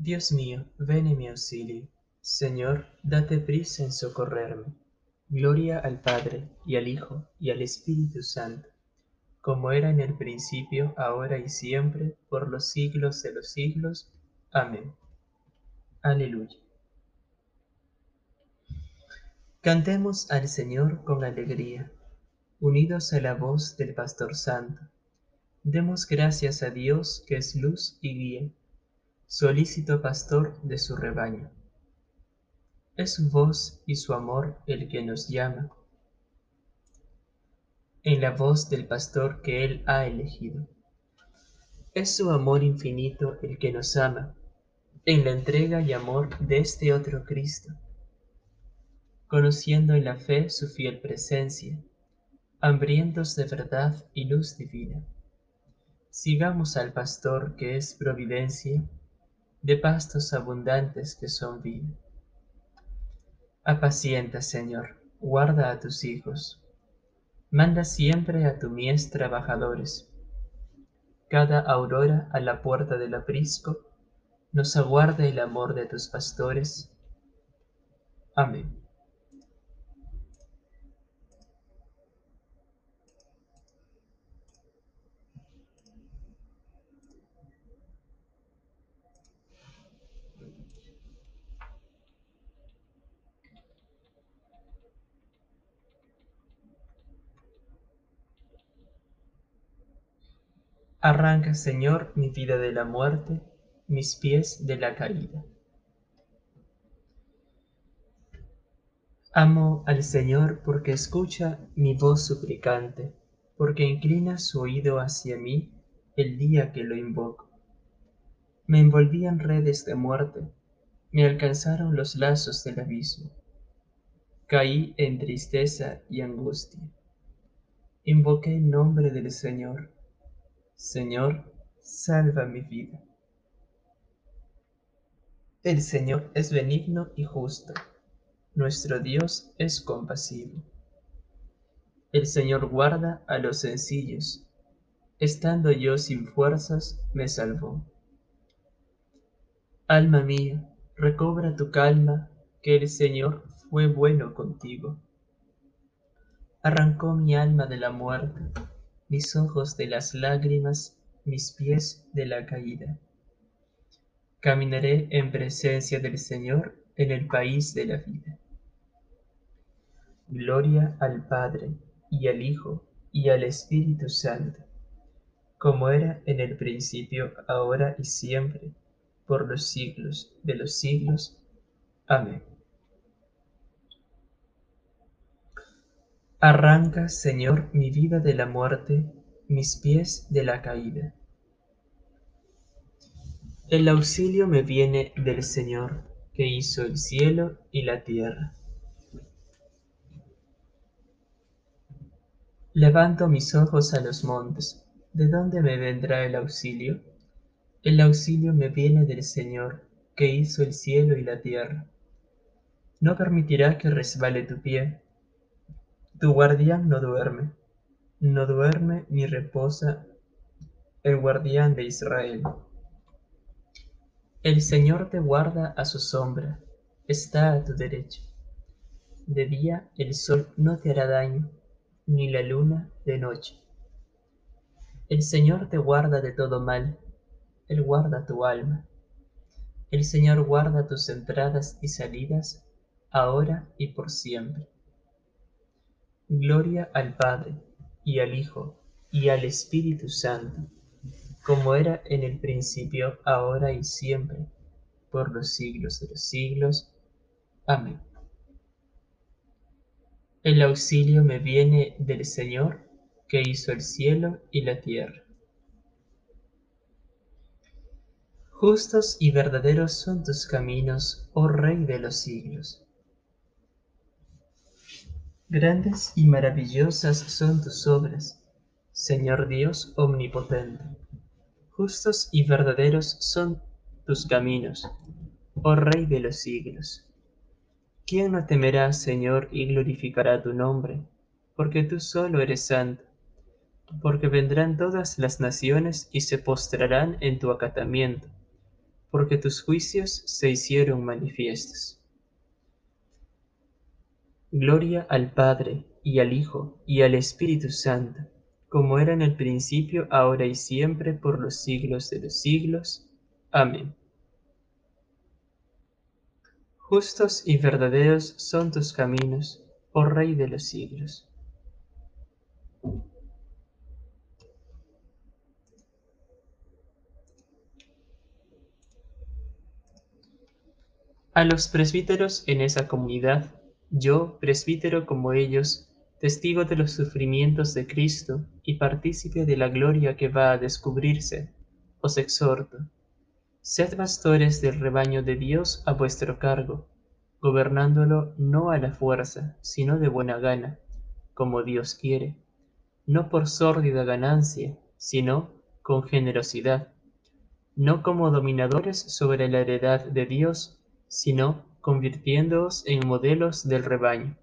Dios mío, ven en mi auxilio. Señor, date prisa en socorrerme. Gloria al Padre, y al Hijo, y al Espíritu Santo, como era en el principio, ahora y siempre, por los siglos de los siglos. Amén. Aleluya. Cantemos al Señor con alegría, unidos a la voz del Pastor Santo. Demos gracias a Dios que es luz y guía, solícito pastor de su rebaño. Es su voz y su amor el que nos llama, en la voz del pastor que él ha elegido. Es su amor infinito el que nos ama, en la entrega y amor de este otro Cristo, conociendo en la fe su fiel presencia, hambrientos de verdad y luz divina. Sigamos al pastor que es providencia, de pastos abundantes que son vida. Apacienta, Señor, guarda a tus hijos. Manda siempre a tu mies trabajadores. Cada aurora a la puerta del aprisco nos aguarda el amor de tus pastores. Amén. Arranca, Señor, mi vida de la muerte, mis pies de la caída. Amo al Señor porque escucha mi voz suplicante, porque inclina su oído hacia mí el día que lo invoco. Me envolvían redes de muerte, me alcanzaron los lazos del abismo. Caí en tristeza y angustia. Invoqué el nombre del Señor Señor, salva mi vida. El Señor es benigno y justo. Nuestro Dios es compasivo. El Señor guarda a los sencillos. Estando yo sin fuerzas, me salvó. Alma mía, recobra tu calma, que el Señor fue bueno contigo. Arrancó mi alma de la muerte mis ojos de las lágrimas, mis pies de la caída. Caminaré en presencia del Señor en el país de la vida. Gloria al Padre, y al Hijo, y al Espíritu Santo, como era en el principio, ahora y siempre, por los siglos de los siglos. Amén. Arranca, Señor, mi vida de la muerte, mis pies de la caída. El auxilio me viene del Señor, que hizo el cielo y la tierra. Levanto mis ojos a los montes. ¿De dónde me vendrá el auxilio? El auxilio me viene del Señor, que hizo el cielo y la tierra. No permitirá que resbale tu pie tu guardián no duerme, no duerme ni reposa el guardián de Israel. El Señor te guarda a su sombra, está a tu derecha. De día el sol no te hará daño, ni la luna de noche. El Señor te guarda de todo mal, Él guarda tu alma. El Señor guarda tus entradas y salidas, ahora y por siempre. Gloria al Padre, y al Hijo, y al Espíritu Santo, como era en el principio, ahora y siempre, por los siglos de los siglos. Amén. El auxilio me viene del Señor, que hizo el cielo y la tierra. Justos y verdaderos son tus caminos, oh Rey de los siglos. Grandes y maravillosas son tus obras, Señor Dios omnipotente. Justos y verdaderos son tus caminos, oh Rey de los siglos. ¿Quién no temerá, Señor, y glorificará tu nombre? Porque tú solo eres santo. Porque vendrán todas las naciones y se postrarán en tu acatamiento, porque tus juicios se hicieron manifiestos. Gloria al Padre, y al Hijo, y al Espíritu Santo, como era en el principio, ahora y siempre, por los siglos de los siglos. Amén. Justos y verdaderos son tus caminos, oh Rey de los siglos. A los presbíteros en esa comunidad, yo, presbítero como ellos, testigo de los sufrimientos de Cristo y partícipe de la gloria que va a descubrirse, os exhorto, sed pastores del rebaño de Dios a vuestro cargo, gobernándolo no a la fuerza, sino de buena gana, como Dios quiere, no por sórdida ganancia, sino con generosidad, no como dominadores sobre la heredad de Dios, sino convirtiéndoos en modelos del rebaño.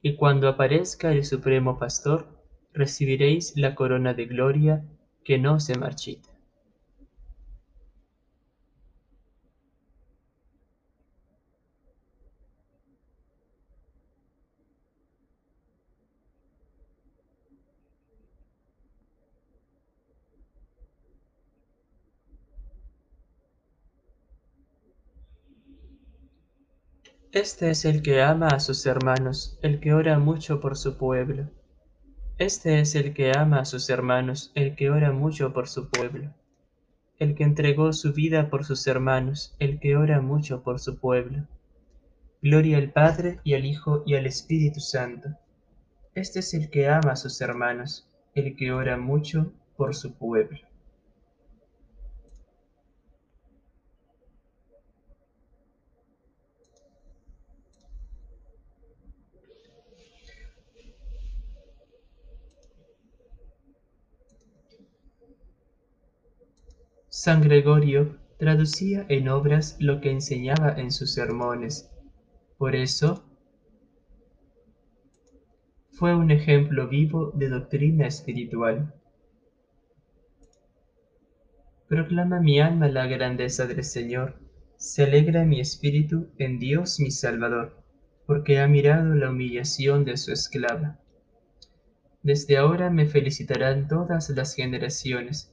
Y cuando aparezca el Supremo Pastor, recibiréis la corona de gloria que no se marchita. Este es el que ama a sus hermanos, el que ora mucho por su pueblo. Este es el que ama a sus hermanos, el que ora mucho por su pueblo. El que entregó su vida por sus hermanos, el que ora mucho por su pueblo. Gloria al Padre y al Hijo y al Espíritu Santo. Este es el que ama a sus hermanos, el que ora mucho por su pueblo. San Gregorio traducía en obras lo que enseñaba en sus sermones. Por eso, fue un ejemplo vivo de doctrina espiritual. Proclama mi alma la grandeza del Señor, se alegra mi espíritu en Dios mi Salvador, porque ha mirado la humillación de su esclava. Desde ahora me felicitarán todas las generaciones,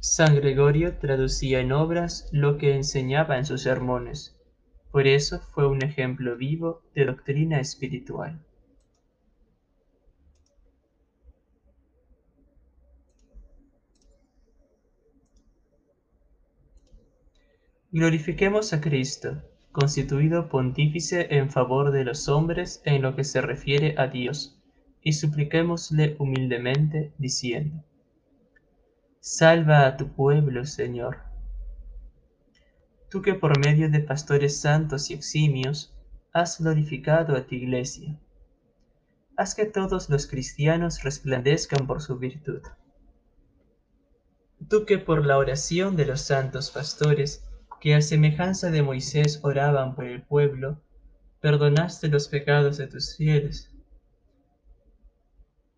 San Gregorio traducía en obras lo que enseñaba en sus sermones. Por eso fue un ejemplo vivo de doctrina espiritual. Glorifiquemos a Cristo, constituido pontífice en favor de los hombres en lo que se refiere a Dios, y supliquémosle humildemente, diciendo, Salva a tu pueblo, Señor. Tú que por medio de pastores santos y eximios has glorificado a tu iglesia. Haz que todos los cristianos resplandezcan por su virtud. Tú que por la oración de los santos pastores, que a semejanza de Moisés oraban por el pueblo, perdonaste los pecados de tus fieles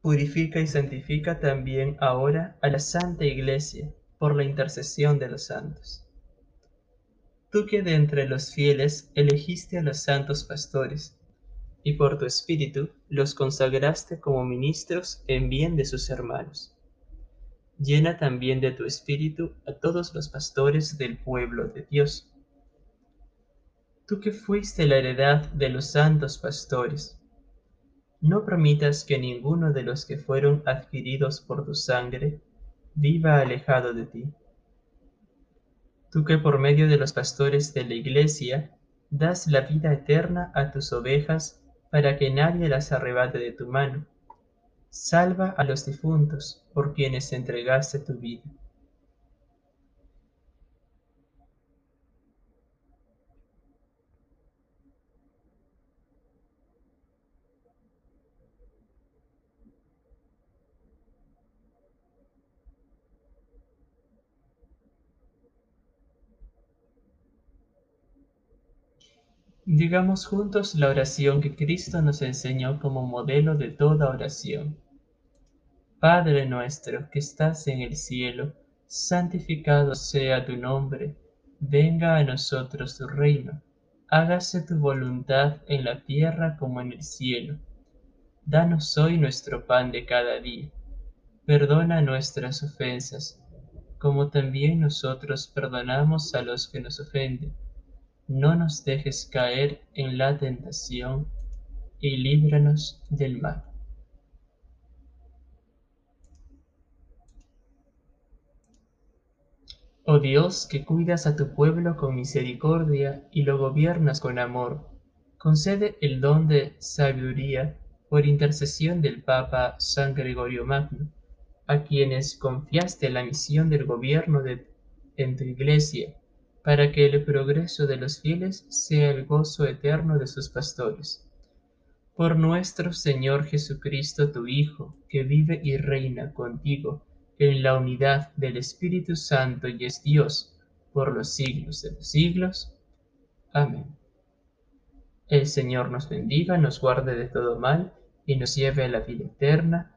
Purifica y santifica también ahora a la Santa Iglesia por la intercesión de los santos. Tú que de entre los fieles elegiste a los santos pastores, y por tu espíritu los consagraste como ministros en bien de sus hermanos. llena también de tu espíritu a todos los pastores del pueblo de Dios. Tú que fuiste la heredad de los santos pastores, no permitas que ninguno de los que fueron adquiridos por tu sangre viva alejado de ti. Tú que por medio de los pastores de la iglesia das la vida eterna a tus ovejas para que nadie las arrebate de tu mano Salva a los difuntos por quienes entregaste tu vida. Digamos juntos la oración que Cristo nos enseñó como modelo de toda oración. Padre nuestro que estás en el cielo, santificado sea tu nombre, venga a nosotros tu reino, hágase tu voluntad en la tierra como en el cielo. Danos hoy nuestro pan de cada día. Perdona nuestras ofensas, como también nosotros perdonamos a los que nos ofenden no nos dejes caer en la tentación, y líbranos del mal. Oh Dios, que cuidas a tu pueblo con misericordia y lo gobiernas con amor, concede el don de sabiduría por intercesión del Papa San Gregorio Magno, a quienes confiaste la misión del gobierno de, en tu iglesia para que el progreso de los fieles sea el gozo eterno de sus pastores. Por nuestro Señor Jesucristo, tu Hijo, que vive y reina contigo en la unidad del Espíritu Santo y es Dios por los siglos de los siglos. Amén. El Señor nos bendiga, nos guarde de todo mal y nos lleve a la vida eterna.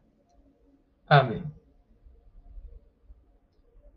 Amén.